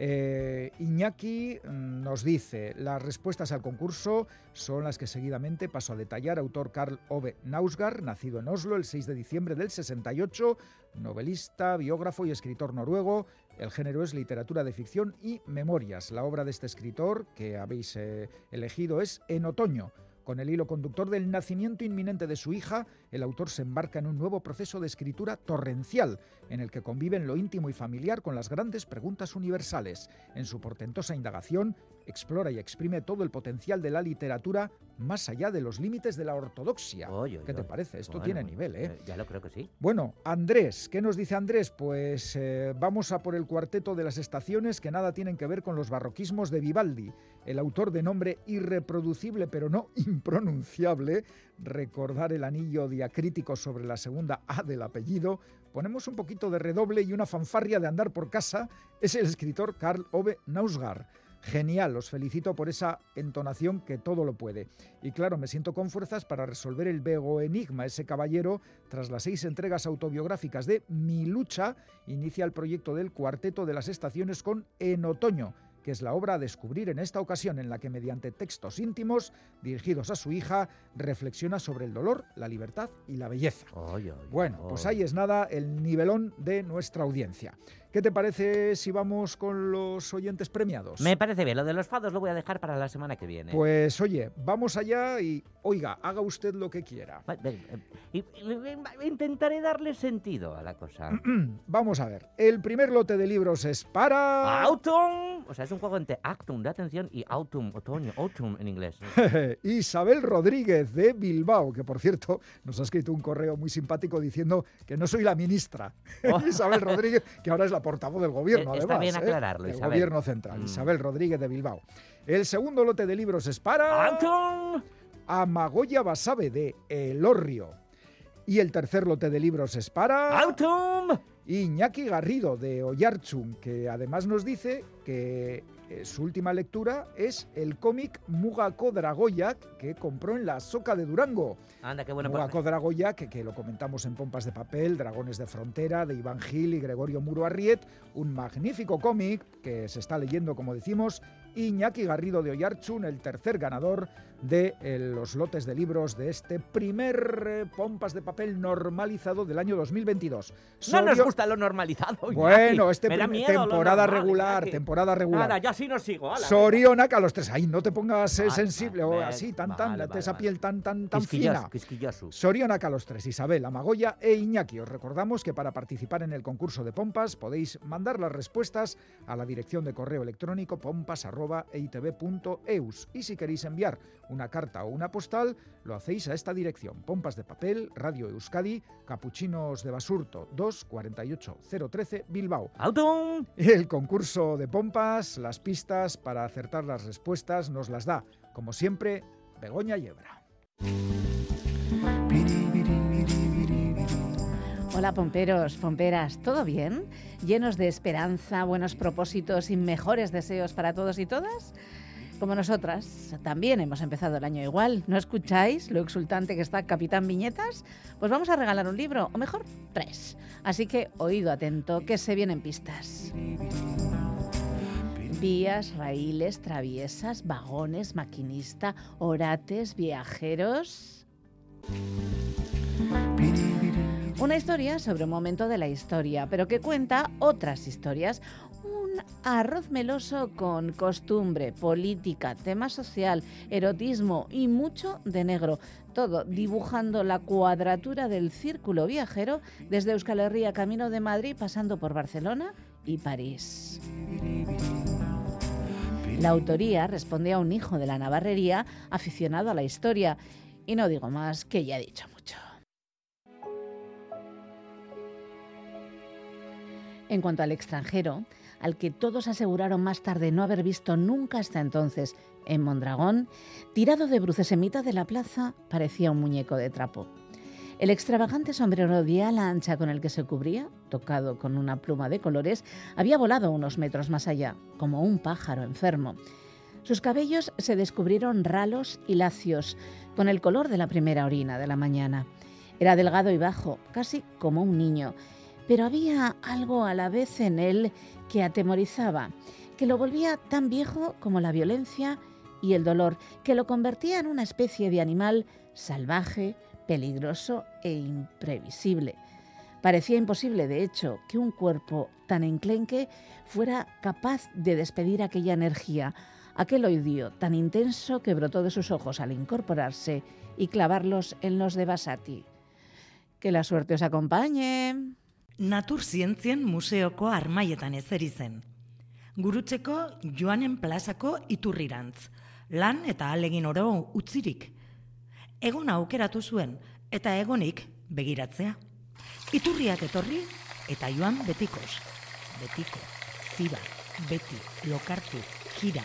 Eh, Iñaki mm, nos dice, las respuestas al concurso son las que seguidamente paso a detallar. Autor Karl Ove Nausgaard, nacido en Oslo el 6 de diciembre del 68, novelista, biógrafo y escritor noruego. El género es literatura de ficción y memorias. La obra de este escritor que habéis eh, elegido es En otoño con el hilo conductor del nacimiento inminente de su hija, el autor se embarca en un nuevo proceso de escritura torrencial, en el que conviven lo íntimo y familiar con las grandes preguntas universales. En su portentosa indagación, explora y exprime todo el potencial de la literatura más allá de los límites de la ortodoxia. ¿Qué te parece? Esto Bueno, tiene bueno, nivel, ¿eh? eh, Ya lo creo que sí. Bueno, Andrés, ¿qué nos dice Andrés? Pues eh, vamos a por el cuarteto de las estaciones que nada tienen que ver con los barroquismos de Vivaldi. El autor de nombre irreproducible pero no impronunciable, recordar el anillo diacrítico sobre la segunda A del apellido, ponemos un poquito de redoble y una fanfarria de andar por casa, es el escritor Karl Ove Nausgaard. Genial, os felicito por esa entonación que todo lo puede. Y claro, me siento con fuerzas para resolver el Bego Enigma. Ese caballero, tras las seis entregas autobiográficas de Mi lucha, inicia el proyecto del Cuarteto de las Estaciones con En Otoño, que es la obra a descubrir en esta ocasión en la que mediante textos íntimos dirigidos a su hija reflexiona sobre el dolor, la libertad y la belleza. Bueno, pues ahí es nada el nivelón de nuestra audiencia. ¿Qué te parece si vamos con los oyentes premiados? Me parece bien, lo de los fados lo voy a dejar para la semana que viene. Pues oye, vamos allá y oiga, haga usted lo que quiera. Eh, intentaré darle sentido a la cosa. Vamos a ver, el primer lote de libros es para... Autumn, o sea, es un juego entre actum de atención y autumn, otoño, autumn en inglés. Isabel Rodríguez de Bilbao, que por cierto nos ha escrito un correo muy simpático diciendo que no soy la ministra. Isabel Rodríguez, que ahora es la portavoz del gobierno, Oh. Eh, está además. bien ¿eh? aclararlo, Isabel. gobierno central. Mm. Isabel Rodríguez de Bilbao. El segundo lote de libros es para... Autumn. a Magoya Basabe de Elorrio. Y el tercer lote de libros es para Autumn. Iñaki Garrido de Oyarchun, que además nos dice que eh, su última lectura es el cómic Mugako Dragoyak que compró en la Soca de Durango. Anda, qué bueno. pues- Mugako Dragoyak, que, que lo comentamos en Pompas de Papel, Dragones de Frontera, de Iván Gil y Gregorio Muro Arriet, un magnífico cómic que se está leyendo, como decimos, Iñaki Garrido de Oyarchun, el tercer ganador de eh, los lotes de libros de este primer eh, Pompas de Papel normalizado del año 2022. No nos gusta lo normalizado. Bueno, este prim- miedo temporada normal, regular, Iñaki. temporada regular. Nada, yo así no sigo. ala, Sorionak a los tres. Ahí no te pongas eh, Vale, sensible vale, o así, tan, tan, vale, esa vale, piel tan, tan, tan fina. Sorionak a los tres, Isabel, Amagoya e Iñaki. Os recordamos que para participar en el concurso de pompas podéis mandar las respuestas a la dirección de correo electrónico pompas.eitv.eus. Y si queréis enviar una carta o una postal, lo hacéis a esta dirección. Pompas de papel, Radio Euskadi, Capuchinos de Basurto 2 48013 Bilbao. Autumn. El concurso de pompas, las pistas para acertar las respuestas nos las da, como siempre, Begoña Yebra. Hola pomperos, pomperas, ¿todo bien? ¿Llenos de esperanza, buenos propósitos y mejores deseos para todos y todas? Como nosotras, también hemos empezado el año igual. ¿No escucháis lo exultante que está Capitán Viñetas? Pues vamos a regalar un libro, o mejor, tres. Así que oído atento, que se vienen pistas. Vías, raíles, traviesas, vagones, maquinista, orates, viajeros. Una historia sobre un momento de la historia, pero que cuenta otras historias. Arroz meloso con costumbre, política, tema social, erotismo y mucho de negro. Todo dibujando la cuadratura del círculo viajero desde Euskal Herria camino de Madrid pasando por Barcelona y París. La autoría responde a un hijo de la Navarrería aficionado a la historia. Y no digo más, que ya he dicho mucho. En cuanto al extranjero, al que todos aseguraron más tarde no haber visto nunca hasta entonces en Mondragón, tirado de bruces en mitad de la plaza, parecía un muñeco de trapo. El extravagante sombrero de ala ancha con el que se cubría, tocado con una pluma de colores, había volado unos metros más allá, como un pájaro enfermo. Sus cabellos se descubrieron ralos y lacios, con el color de la primera orina de la mañana. Era delgado y bajo, casi como un niño, pero había algo a la vez en él que atemorizaba, que lo volvía tan viejo como la violencia y el dolor, que lo convertía en una especie de animal salvaje, peligroso e imprevisible. Parecía imposible, de hecho, que un cuerpo tan enclenque fuera capaz de despedir aquella energía, aquel odio tan intenso que brotó de sus ojos al incorporarse y clavarlos en los de Basati. Que la suerte os acompañe. Naturzientzien museoko armaietan ezeri zen. Gurutzeko joanen plazako iturrirantz, lan eta alegin oro utzirik. Egon aukeratu zuen eta egonik begiratzea. Iturriak etorri eta joan betikos. Betiko, ziba, beti, lokartu, gira,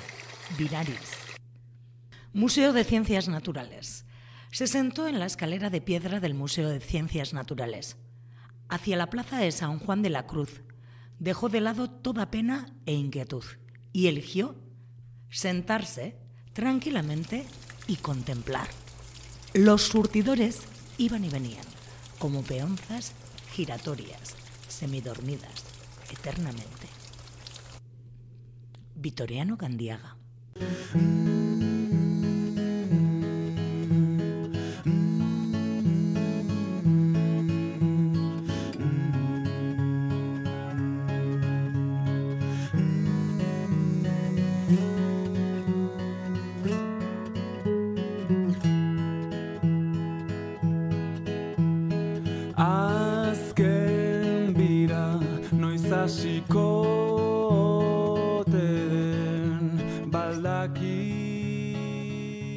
birariz. Museo de Ciencias Naturales. Se sentó en la escalera de piedra del Museo de Ciencias Naturales. Hacia la plaza de San Juan de la Cruz. Dejó de lado toda pena e inquietud y eligió sentarse tranquilamente y contemplar. Los surtidores iban y venían, como peonzas giratorias, semidormidas, eternamente. Vitoriano Gandiaga. clásico.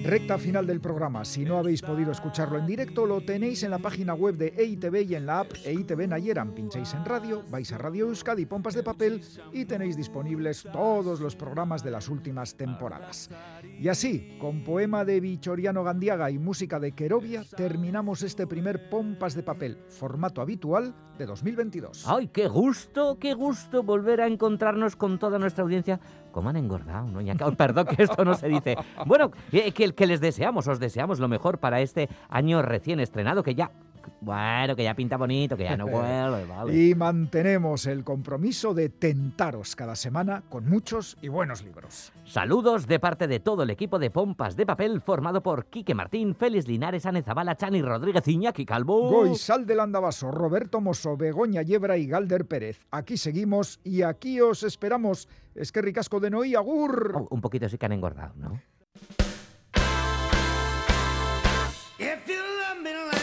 Recta final del programa. Si no habéis podido escucharlo en directo, lo tenéis en la página web de EITV y en la app EITV Nayeran. Pincháis en radio, vais a Radio Euskadi, Pompas de Papel y tenéis disponibles todos los programas de las últimas temporadas. Y así, con poema de Vichoriano Gandiaga y música de Querovia, terminamos este primer Pompas de Papel, formato habitual de 2022. ¡Ay, qué gusto, qué gusto volver a encontrarnos con toda nuestra audiencia! ¿Cómo han engordado, no? Oh, perdón que esto no se dice. Bueno, eh, que, que les deseamos, os deseamos lo mejor para este año recién estrenado, que ya... Bueno, que ya pinta bonito, que ya no vuelve, vale. Y mantenemos el compromiso de tentaros cada semana con muchos y buenos libros. Saludos de parte de todo el equipo de Pompas de Papel formado por Quique Martín, Félix Linares, Ane Zabala, Chani Rodríguez, Iñaki Calvo... Goizal del Andabaso, Roberto Mosso, Begoña Yebra y Galder Pérez. Aquí seguimos y aquí os esperamos. Es que ricasco de Noí, agur. Oh, un poquito sí que han engordado, ¿no? If you love me like